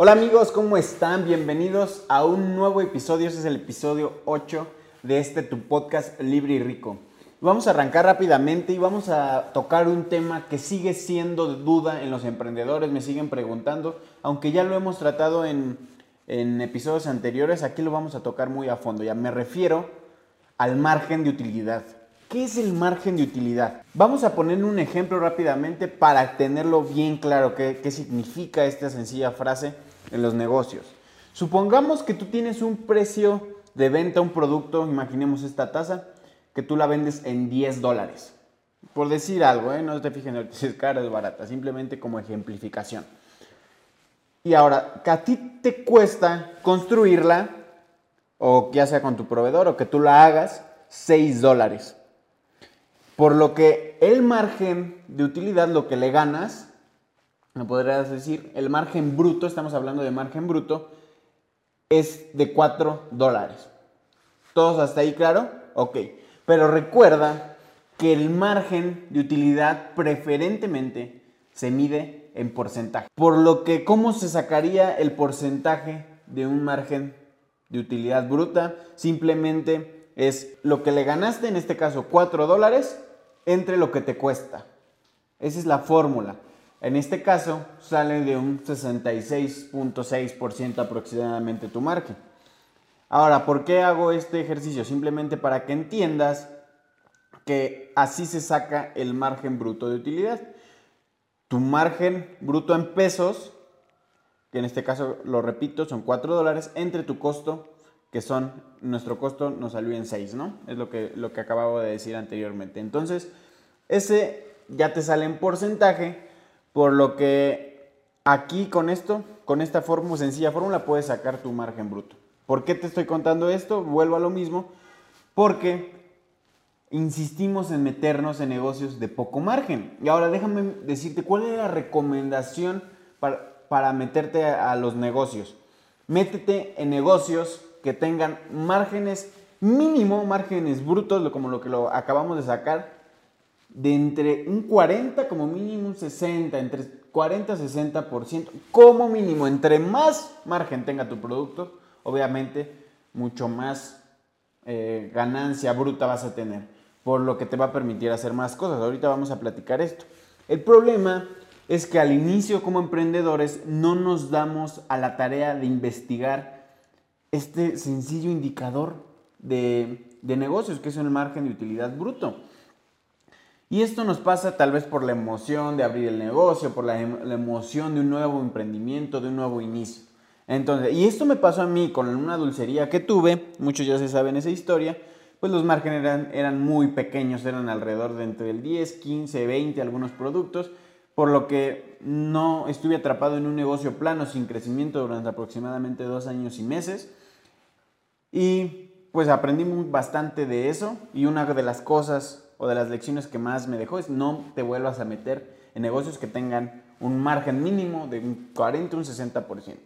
Hola amigos, ¿cómo están? Bienvenidos a un nuevo episodio. Este es el episodio 8 de este tu podcast Libre y Rico. Vamos a arrancar rápidamente y vamos a tocar un tema que sigue siendo de duda en los emprendedores. Me siguen preguntando, aunque ya lo hemos tratado en, en episodios anteriores, aquí lo vamos a tocar muy a fondo. Ya me refiero al margen de utilidad. ¿Qué es el margen de utilidad? Vamos a poner un ejemplo rápidamente para tenerlo bien claro qué, significa esta sencilla frase en los negocios. Supongamos que tú tienes un precio de venta, un producto, imaginemos esta taza, que tú la vendes en 10 dólares. Por decir algo, ¿eh? no te fijen en si es cara o es barata, simplemente como ejemplificación. Y ahora, que a ti te cuesta construirla, o ya sea con tu proveedor, o que tú la hagas, 6 dólares. Por lo que el margen de utilidad, lo que le ganas, me podrías decir, el margen bruto, estamos hablando de margen bruto, es de 4 dólares. ¿Todos hasta ahí claro? Ok. Pero recuerda que el margen de utilidad preferentemente se mide en porcentaje. Por lo que, ¿cómo se sacaría el porcentaje de un margen de utilidad bruta? Simplemente es lo que le ganaste, en este caso 4 dólares, entre lo que te cuesta. Esa es la fórmula. En este caso sale de un 66.6% aproximadamente tu margen. Ahora, ¿por qué hago este ejercicio? Simplemente para que entiendas que así se saca el margen bruto de utilidad. Tu margen bruto en pesos, que en este caso lo repito, son 4 dólares, entre tu costo, que son, nuestro costo nos salió en 6, ¿no? Es lo que, lo que acababa de decir anteriormente. Entonces, ese ya te sale en porcentaje por lo que aquí con esto, con esta fórmula, sencilla fórmula, puedes sacar tu margen bruto. ¿Por qué te estoy contando esto? Vuelvo a lo mismo. Porque insistimos en meternos en negocios de poco margen. Y ahora déjame decirte cuál es la recomendación para, para meterte a, a los negocios. Métete en negocios que tengan márgenes mínimo, márgenes brutos, como lo que lo acabamos de sacar, de entre un 40 como mínimo un 60, entre 40 y 60% como mínimo. Entre más margen tenga tu producto, obviamente mucho más eh, ganancia bruta vas a tener, por lo que te va a permitir hacer más cosas. Ahorita vamos a platicar esto. El problema es que al inicio como emprendedores no nos damos a la tarea de investigar este sencillo indicador de, de negocios, que es el margen de utilidad bruto. Y esto nos pasa tal vez por la emoción de abrir el negocio, por la, em, emoción de un nuevo emprendimiento, de un nuevo inicio. Entonces, y esto me pasó a mí con una dulcería que tuve, muchos ya se saben esa historia, pues los márgenes eran, eran muy pequeños, eran alrededor de entre el 10, 15, 20 algunos productos, por lo que no estuve atrapado en un negocio plano sin crecimiento durante aproximadamente dos años y meses. Y pues aprendí bastante de eso y una de las cosas o de las lecciones que más me dejó es no te vuelvas a meter en negocios que tengan un margen mínimo de un 40 un 60%.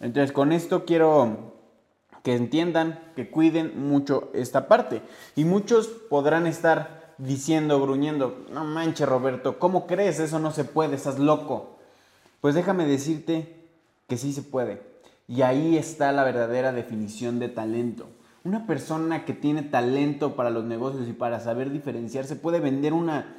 Entonces, con esto quiero que entiendan, que cuiden mucho esta parte. Y muchos podrán estar diciendo, gruñendo, no manches Roberto, ¿cómo crees? Eso no se puede, estás loco. Pues déjame decirte que sí se puede. Y ahí está la verdadera definición de talento. Una persona que tiene talento para los negocios y para saber diferenciarse puede vender una,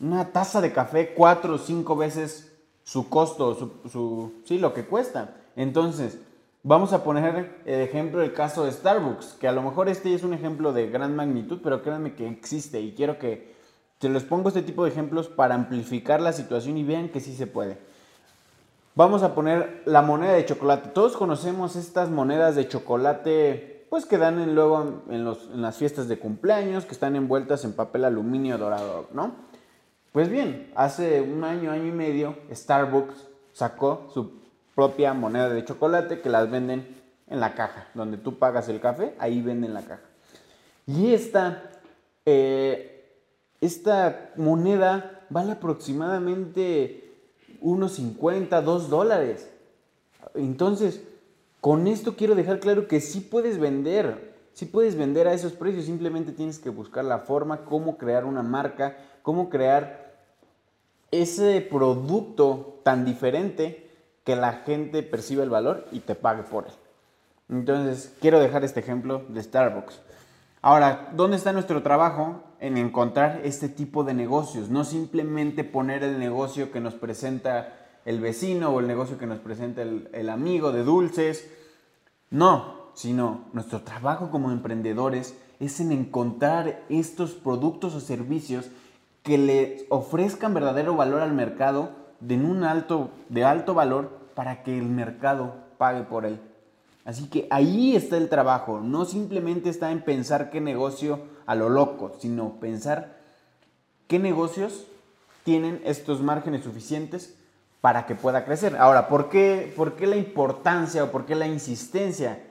una taza de café cuatro o cinco veces su costo, su, sí, lo que cuesta. Entonces, vamos a poner el ejemplo del caso de Starbucks, que a lo mejor este es un ejemplo de gran magnitud, pero créanme que existe y quiero que se les pongo este tipo de ejemplos para amplificar la situación y vean que sí se puede. Vamos a poner la moneda de chocolate. Todos conocemos estas monedas de chocolate pues que dan luego en, las fiestas de cumpleaños, que están envueltas en papel aluminio dorado, ¿no? Pues bien, hace un año, año y medio, Starbucks sacó su propia moneda de chocolate que las venden en la caja, donde tú pagas el café, ahí venden la caja. Y esta, eh, esta moneda vale aproximadamente unos 50, 2 dólares. Entonces, con esto quiero dejar claro que sí puedes vender, sí puedes vender a esos precios, simplemente tienes que buscar la forma, cómo crear una marca, cómo crear ese producto tan diferente que la gente perciba el valor y te pague por él. Entonces, quiero dejar este ejemplo de Starbucks. Ahora, ¿dónde está nuestro trabajo? En encontrar este tipo de negocios, no simplemente poner el negocio que nos presenta el vecino o el negocio que nos presenta el, amigo de dulces. No, sino nuestro trabajo como emprendedores es en encontrar estos productos o servicios que le ofrezcan verdadero valor al mercado de, un alto, de alto valor para que el mercado pague por él. Así que ahí está el trabajo, no simplemente está en pensar qué negocio a lo loco, sino pensar qué negocios tienen estos márgenes suficientes para que pueda crecer. Ahora, ¿por qué, por qué la importancia o por qué la insistencia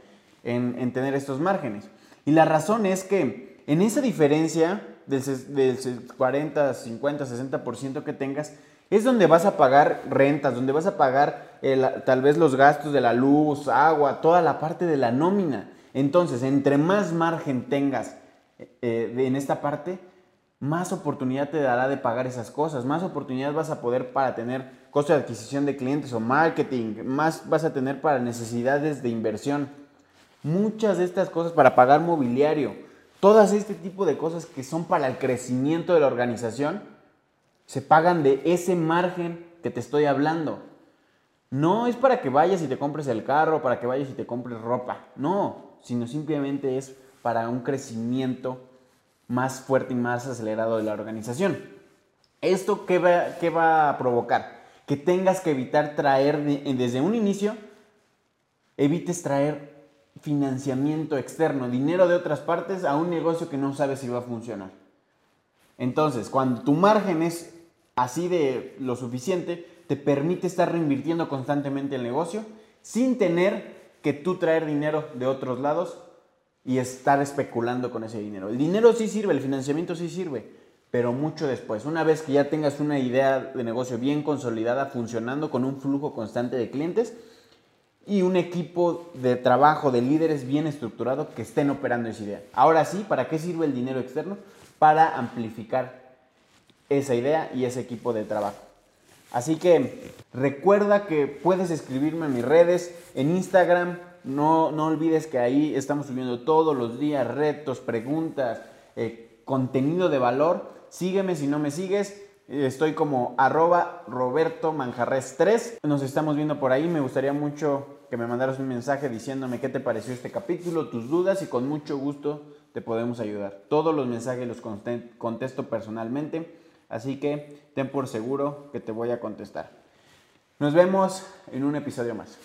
en, tener estos márgenes? Y la razón es que en esa diferencia del, del 40, 50, 60% que tengas, es donde vas a pagar rentas, donde vas a pagar tal vez los gastos de la luz, agua, toda la parte de la nómina. Entonces, entre más margen tengas eh, en esta parte, más oportunidad te dará de pagar esas cosas, más oportunidad vas a poder para tener costo de adquisición de clientes o marketing, más vas a tener para necesidades de inversión. Muchas de estas cosas para pagar mobiliario, todas este tipo de cosas que son para el crecimiento de la organización, se pagan de ese margen que te estoy hablando. No es para que vayas y te compres el carro, para que vayas y te compres ropa, no, sino simplemente es para un crecimiento más fuerte y más acelerado de la organización. ¿Esto qué va, qué va a provocar? Que tengas que evitar traer desde un inicio, evites traer financiamiento externo, dinero de otras partes a un negocio que no sabes si va a funcionar. Entonces, cuando tu margen es así de lo suficiente, te permite estar reinvirtiendo constantemente el negocio sin tener que tú traer dinero de otros lados y estar especulando con ese dinero. El dinero sí sirve, el financiamiento sí sirve, pero mucho después. Una vez que ya tengas una idea de negocio bien consolidada, funcionando con un flujo constante de clientes y un equipo de trabajo de líderes bien estructurado que estén operando esa idea. Ahora sí, ¿para qué sirve el dinero externo? Para amplificar esa idea y ese equipo de trabajo. Así que recuerda que puedes escribirme en mis redes, en Instagram, no, no olvides que ahí estamos subiendo todos los días retos, preguntas, eh, contenido de valor. Sígueme si no me sigues. Estoy como arroba Roberto Manjarres 3. Nos estamos viendo por ahí. Me gustaría mucho que me mandaras un mensaje diciéndome qué te pareció este capítulo, tus dudas y con mucho gusto te podemos ayudar. Todos los mensajes los contesto personalmente, así que ten por seguro que te voy a contestar. Nos vemos en un episodio más.